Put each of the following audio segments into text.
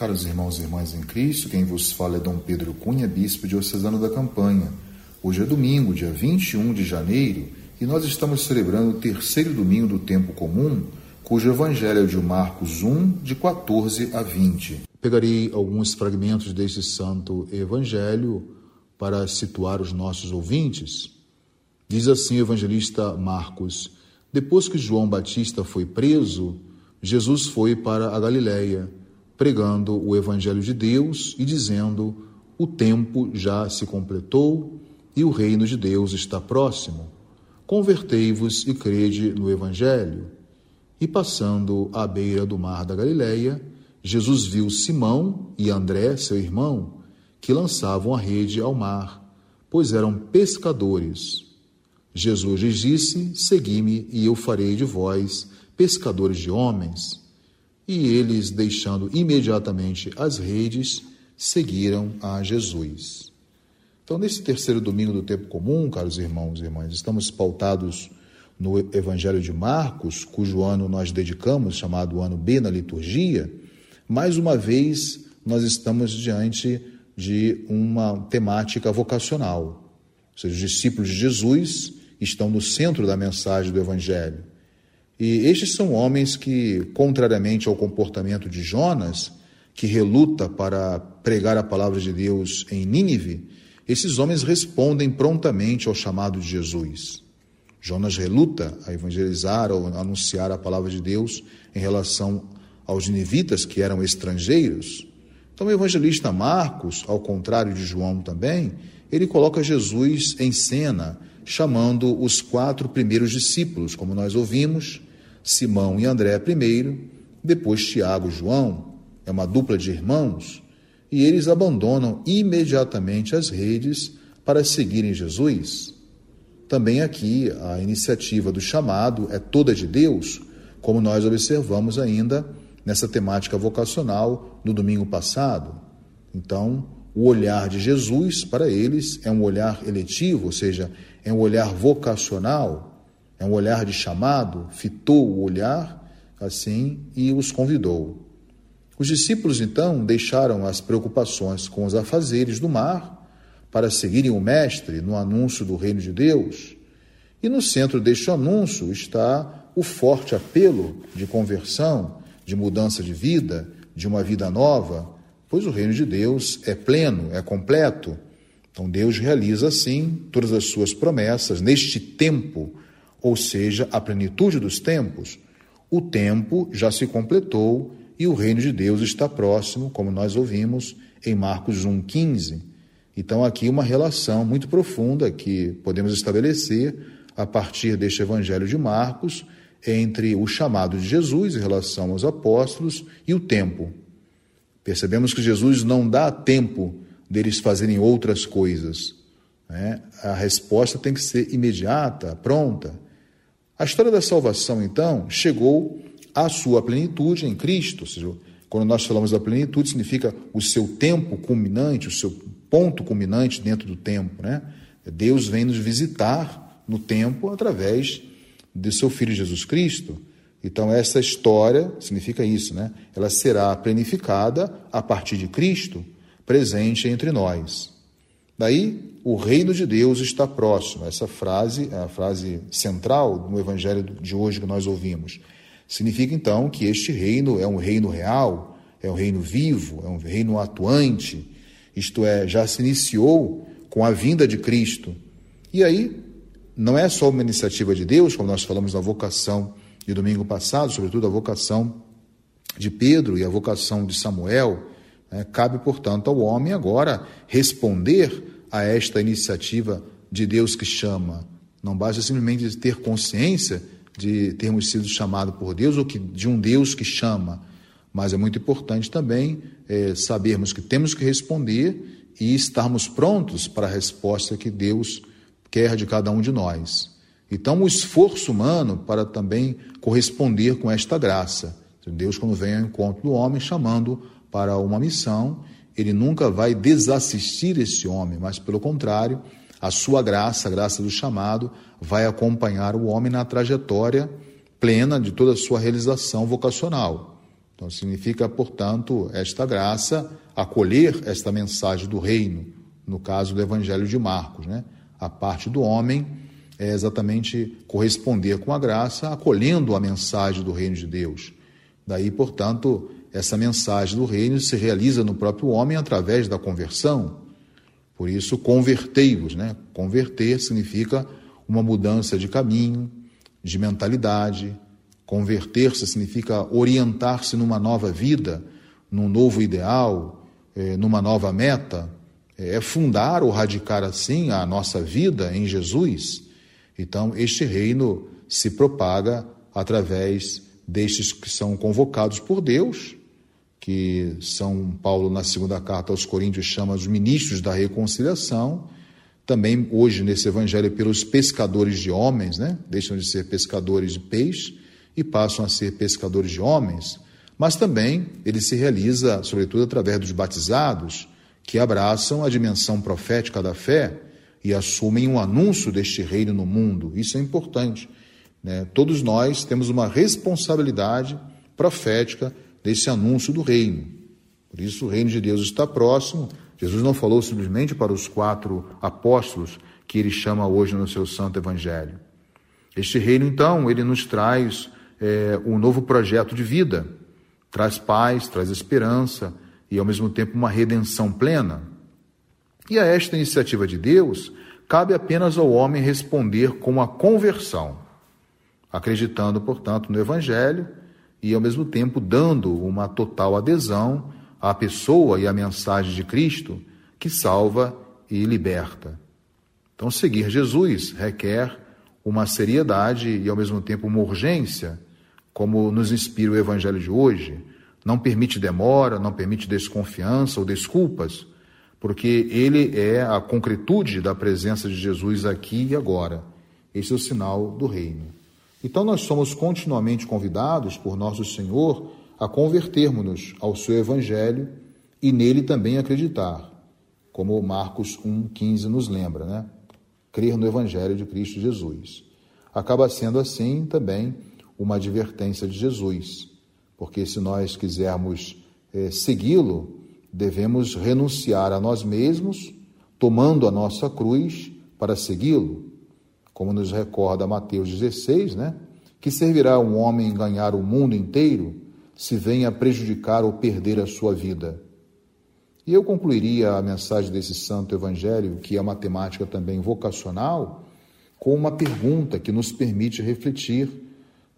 Caros irmãos e irmãs em Cristo, quem vos fala é Dom Pedro Cunha, bispo diocesano da Campanha. Hoje é domingo, dia 21 de janeiro, e nós estamos celebrando o terceiro domingo do tempo comum, cujo evangelho é de Marcos 1, de 14 a 20. Pegarei alguns fragmentos deste santo evangelho para situar os nossos ouvintes. Diz assim o evangelista Marcos: Depois que João Batista foi preso, Jesus foi para a Galiléia, pregando o evangelho de Deus e dizendo: O tempo já se completou e o reino de Deus está próximo. Convertei-vos e crede no evangelho. E passando à beira do mar da Galiléia, Jesus viu Simão e André, seu irmão, que lançavam a rede ao mar, pois eram pescadores. Jesus lhes disse: Segui-me, e eu farei de vós pescadores de homens. E eles, deixando imediatamente as redes, seguiram a Jesus. Então, nesse terceiro domingo do tempo comum, caros irmãos e irmãs, estamos pautados no Evangelho de Marcos, cujo ano nós dedicamos, chamado ano B na liturgia. Mais uma vez, nós estamos diante de uma temática vocacional. Ou seja, os discípulos de Jesus estão no centro da mensagem do Evangelho. E estes são homens que, contrariamente ao comportamento de Jonas, que reluta para pregar a palavra de Deus em Nínive, esses homens respondem prontamente ao chamado de Jesus. Jonas reluta a evangelizar ou anunciar a palavra de Deus em relação aos ninivitas que eram estrangeiros. Então, o evangelista Marcos, ao contrário de João também, ele coloca Jesus em cena, chamando os quatro primeiros discípulos, como nós ouvimos, Simão e André primeiro, depois Tiago e João, é uma dupla de irmãos, e eles abandonam imediatamente as redes para seguirem Jesus. Também aqui a iniciativa do chamado é toda de Deus, como nós observamos ainda nessa temática vocacional no domingo passado. Então, o olhar de Jesus para eles é um olhar eletivo, ou seja, é um olhar vocacional, é um olhar de chamado, fitou o olhar assim e os convidou. Os discípulos então deixaram as preocupações com os afazeres do mar para seguirem o Mestre no anúncio do reino de Deus. E no centro deste anúncio está o forte apelo de conversão, de mudança de vida, de uma vida nova, pois o reino de Deus é pleno, é completo. Então Deus realiza assim todas as suas promessas neste tempo ou seja, a plenitude dos tempos, o tempo já se completou e o reino de Deus está próximo, como nós ouvimos em Marcos 1,15. Então, aqui uma relação muito profunda que podemos estabelecer a partir deste Evangelho de Marcos entre o chamado de Jesus em relação aos apóstolos e o tempo. Percebemos que Jesus não dá tempo deles fazerem outras coisas. Né? A resposta tem que ser imediata, pronta. A história da salvação, então, chegou à sua plenitude em Cristo. Ou seja, quando nós falamos da plenitude, significa o seu tempo culminante, o seu ponto culminante dentro do tempo. Né? Deus vem nos visitar no tempo através de seu Filho Jesus Cristo. Então, essa história significa isso, né? Ela será planificada a partir de Cristo, presente entre nós. Daí, o reino de Deus está próximo. Essa frase é a frase central no evangelho de hoje que nós ouvimos. Significa então que este reino é um reino real, é um reino vivo, é um reino atuante. Isto é, já se iniciou com a vinda de Cristo. E aí, não é só uma iniciativa de Deus, como nós falamos na vocação de domingo passado, sobretudo a vocação de Pedro e a vocação de Samuel, cabe, portanto, ao homem agora responder a esta iniciativa de Deus que chama. Não basta simplesmente ter consciência de termos sido chamados por Deus ou que, de um Deus que chama, mas é muito importante também é, sabermos que temos que responder e estarmos prontos para a resposta que Deus quer de cada um de nós. Então, o esforço humano para também corresponder com esta graça. Deus, quando vem ao encontro do homem, chamando para uma missão, ele nunca vai desassistir esse homem, mas pelo contrário, a sua graça, a graça do chamado, vai acompanhar o homem na trajetória plena de toda a sua realização vocacional. Então, significa, portanto, esta graça, acolher esta mensagem do reino, no caso do Evangelho de Marcos. Né? A parte do homem é exatamente corresponder com a graça, acolhendo a mensagem do reino de Deus. Daí, portanto, essa mensagem do reino se realiza no próprio homem através da conversão. Por isso, convertei-vos. Né? Converter significa uma mudança de caminho, de mentalidade, Converter-se significa orientar-se numa nova vida, num novo ideal, eh, numa nova meta. É fundar ou radicar assim a nossa vida em Jesus. Então, este reino se propaga através destes que são convocados por Deus, que São Paulo, na segunda carta aos Coríntios, chama os ministros da reconciliação. Também hoje, nesse evangelho, pelos pescadores de homens, né? deixam de ser pescadores de peixe e passam a ser pescadores de homens, mas também ele se realiza, sobretudo, através dos batizados, que abraçam a dimensão profética da fé e assumem um anúncio deste reino no mundo. Isso é importante. Né? Todos nós temos uma responsabilidade profética desse anúncio do reino. Por isso, o reino de Deus está próximo. Jesus não falou simplesmente para os quatro apóstolos que ele chama hoje no seu santo evangelho. Este reino, então, ele nos traz é, um novo projeto de vida, traz paz, traz esperança e, ao mesmo tempo, uma redenção plena. E a esta iniciativa de Deus, cabe apenas ao homem responder com a conversão, acreditando, portanto, no Evangelho e, ao mesmo tempo, dando uma total adesão à pessoa e à mensagem de Cristo que salva e liberta. Então, seguir Jesus requer uma seriedade e, ao mesmo tempo, uma urgência como nos inspira o Evangelho de hoje, não permite demora, não permite desconfiança ou desculpas, porque ele é a concretude da presença de Jesus aqui e agora. Esse é o sinal do reino. Então nós somos continuamente convidados por nosso Senhor a convertermos-nos ao seu evangelho e nele também acreditar, como Marcos 1:15 nos lembra, né? Crer no evangelho de Cristo Jesus. Acaba sendo assim também uma advertência de Jesus, porque se nós quisermos é, segui-lo, devemos renunciar a nós mesmos, tomando a nossa cruz para segui-lo, como nos recorda Mateus 16, né? Que servirá um homem ganhar o mundo inteiro se venha prejudicar ou perder a sua vida? E eu concluiria a mensagem desse santo evangelho, que é uma temática também vocacional, com uma pergunta que nos permite refletir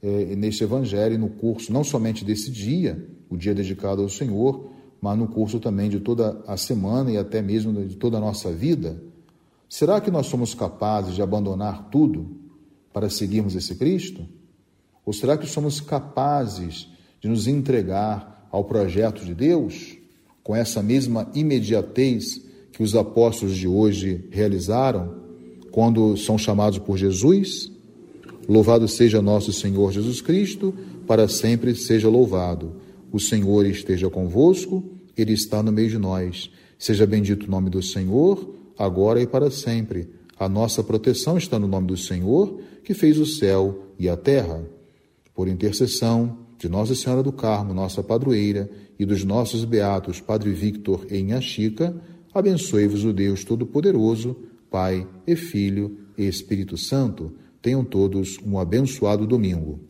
é, neste Evangelho, no curso não somente desse dia, o dia dedicado ao Senhor, mas no curso também de toda a semana e até mesmo de toda a nossa vida? Será que nós somos capazes de abandonar tudo para seguirmos esse Cristo? Ou será que somos capazes de nos entregar ao projeto de Deus com essa mesma imediatez que os apóstolos de hoje realizaram quando são chamados por Jesus? Louvado seja nosso Senhor Jesus Cristo, para sempre seja louvado. O Senhor esteja convosco, Ele está no meio de nós. Seja bendito o nome do Senhor, agora e para sempre. A nossa proteção está no nome do Senhor, que fez o céu e a terra. Por intercessão de Nossa Senhora do Carmo, nossa padroeira, e dos nossos beatos Padre Victor e Inhaxica, abençoe-vos o Deus Todo-Poderoso, Pai e Filho e Espírito Santo. Tenham todos um abençoado domingo.